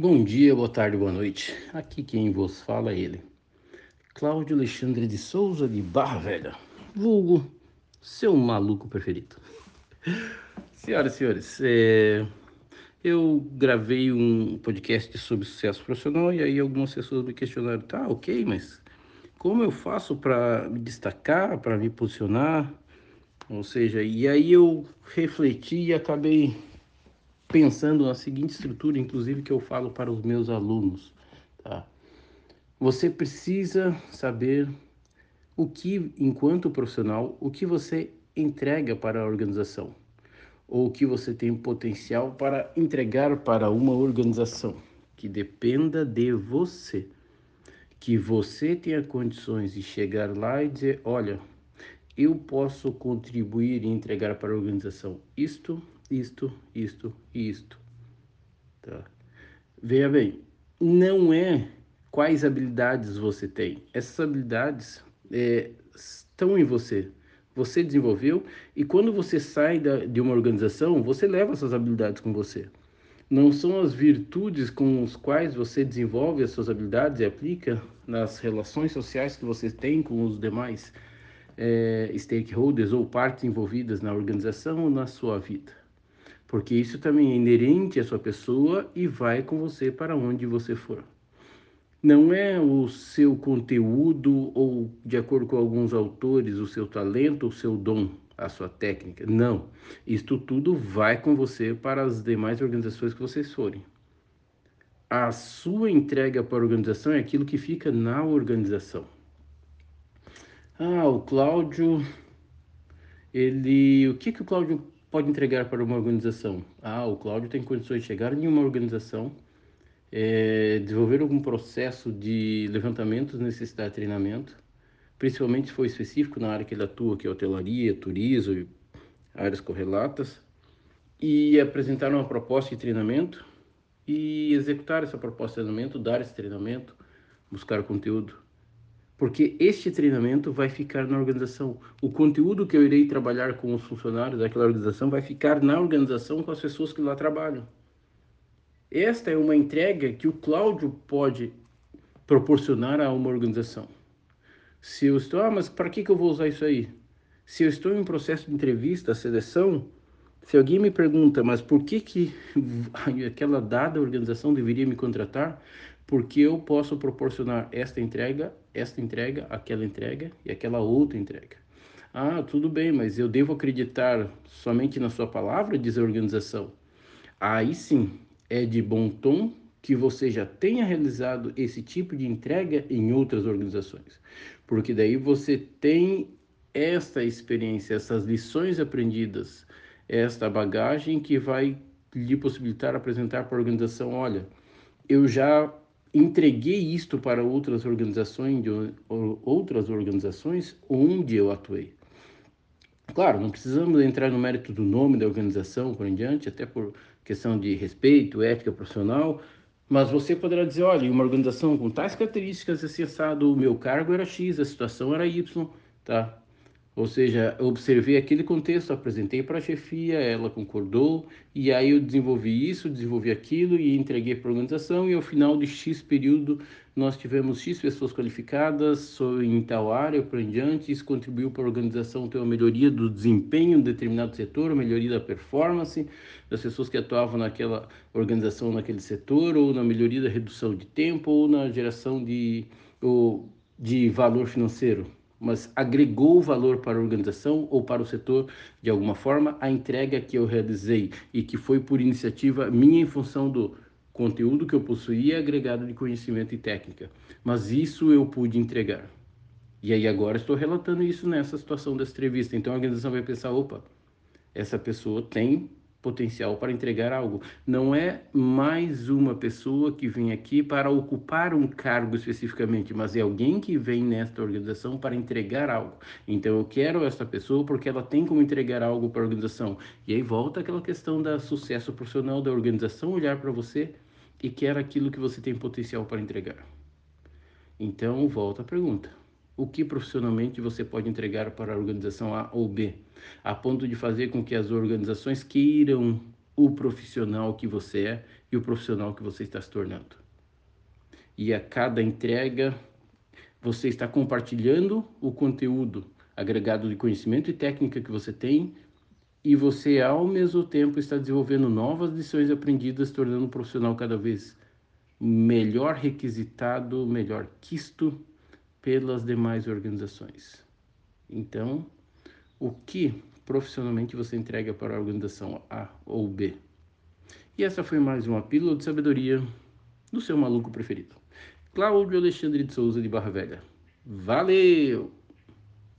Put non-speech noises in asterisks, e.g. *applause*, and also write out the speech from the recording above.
Bom dia, boa tarde, boa noite. Aqui quem vos fala é ele, Cláudio Alexandre de Souza de Barra Velha, vulgo seu maluco preferido. Senhoras e senhores, é... eu gravei um podcast sobre sucesso profissional e aí algumas pessoas me questionaram, tá, ok, mas como eu faço para me destacar, para me posicionar? Ou seja, e aí eu refleti e acabei pensando na seguinte estrutura, inclusive que eu falo para os meus alunos, tá? Você precisa saber o que, enquanto profissional, o que você entrega para a organização, ou o que você tem potencial para entregar para uma organização, que dependa de você. Que você tenha condições de chegar lá e dizer: olha, eu posso contribuir e entregar para a organização isto, isto, isto e isto. Tá? Veja bem, não é quais habilidades você tem. Essas habilidades é, estão em você. Você desenvolveu e quando você sai da, de uma organização, você leva essas habilidades com você. Não são as virtudes com as quais você desenvolve as suas habilidades e aplica nas relações sociais que você tem com os demais é, stakeholders ou partes envolvidas na organização ou na sua vida porque isso também é inerente à sua pessoa e vai com você para onde você for. Não é o seu conteúdo ou, de acordo com alguns autores, o seu talento, o seu dom, a sua técnica. Não. Isto tudo vai com você para as demais organizações que vocês forem. A sua entrega para a organização é aquilo que fica na organização. Ah, o Cláudio, ele, o que que o Cláudio pode entregar para uma organização? Ah, o Cláudio tem condições de chegar em uma organização, é, desenvolver algum processo de levantamento necessidade de treinamento, principalmente se for específico na área que ele atua, que é hotelaria, turismo e áreas correlatas, e apresentar uma proposta de treinamento e executar essa proposta de treinamento, dar esse treinamento, buscar conteúdo porque este treinamento vai ficar na organização. O conteúdo que eu irei trabalhar com os funcionários daquela organização vai ficar na organização com as pessoas que lá trabalham. Esta é uma entrega que o Cláudio pode proporcionar a uma organização. Se eu estou, ah, mas para que, que eu vou usar isso aí? Se eu estou em um processo de entrevista, seleção, se alguém me pergunta, mas por que, que *laughs* aquela dada organização deveria me contratar? Porque eu posso proporcionar esta entrega esta entrega, aquela entrega e aquela outra entrega. Ah, tudo bem, mas eu devo acreditar somente na sua palavra, diz a organização. Aí sim, é de bom tom que você já tenha realizado esse tipo de entrega em outras organizações, porque daí você tem esta experiência, essas lições aprendidas, esta bagagem que vai lhe possibilitar apresentar para a organização, olha, eu já entreguei isto para outras organizações, outras organizações onde eu atuei. Claro, não precisamos entrar no mérito do nome da organização por em diante, até por questão de respeito, ética profissional, mas você poderá dizer, olha, uma organização com tais características, acessado, o meu cargo era X, a situação era Y, tá? Ou seja, observei aquele contexto, apresentei para a chefia, ela concordou, e aí eu desenvolvi isso, desenvolvi aquilo e entreguei para a organização, e ao final de X período nós tivemos X pessoas qualificadas em tal área, por em diante, isso contribuiu para a organização ter uma melhoria do desempenho em determinado setor, uma melhoria da performance das pessoas que atuavam naquela organização, naquele setor, ou na melhoria da redução de tempo, ou na geração de, ou de valor financeiro mas agregou valor para a organização ou para o setor de alguma forma a entrega que eu realizei e que foi por iniciativa minha em função do conteúdo que eu possuía agregado de conhecimento e técnica. Mas isso eu pude entregar. E aí agora estou relatando isso nessa situação dessa entrevista. Então a organização vai pensar, opa, essa pessoa tem potencial para entregar algo. Não é mais uma pessoa que vem aqui para ocupar um cargo especificamente, mas é alguém que vem nesta organização para entregar algo. Então eu quero essa pessoa porque ela tem como entregar algo para a organização. E aí volta aquela questão da sucesso profissional da organização olhar para você e quer aquilo que você tem potencial para entregar. Então volta a pergunta o que profissionalmente você pode entregar para a organização A ou B, a ponto de fazer com que as organizações queiram o profissional que você é e o profissional que você está se tornando. E a cada entrega, você está compartilhando o conteúdo agregado de conhecimento e técnica que você tem e você ao mesmo tempo está desenvolvendo novas lições aprendidas, tornando um profissional cada vez melhor requisitado, melhor quisto pelas demais organizações. Então, o que profissionalmente você entrega para a organização A ou B? E essa foi mais uma pílula de sabedoria do seu maluco preferido. Cláudio Alexandre de Souza de Barra Velha. Valeu!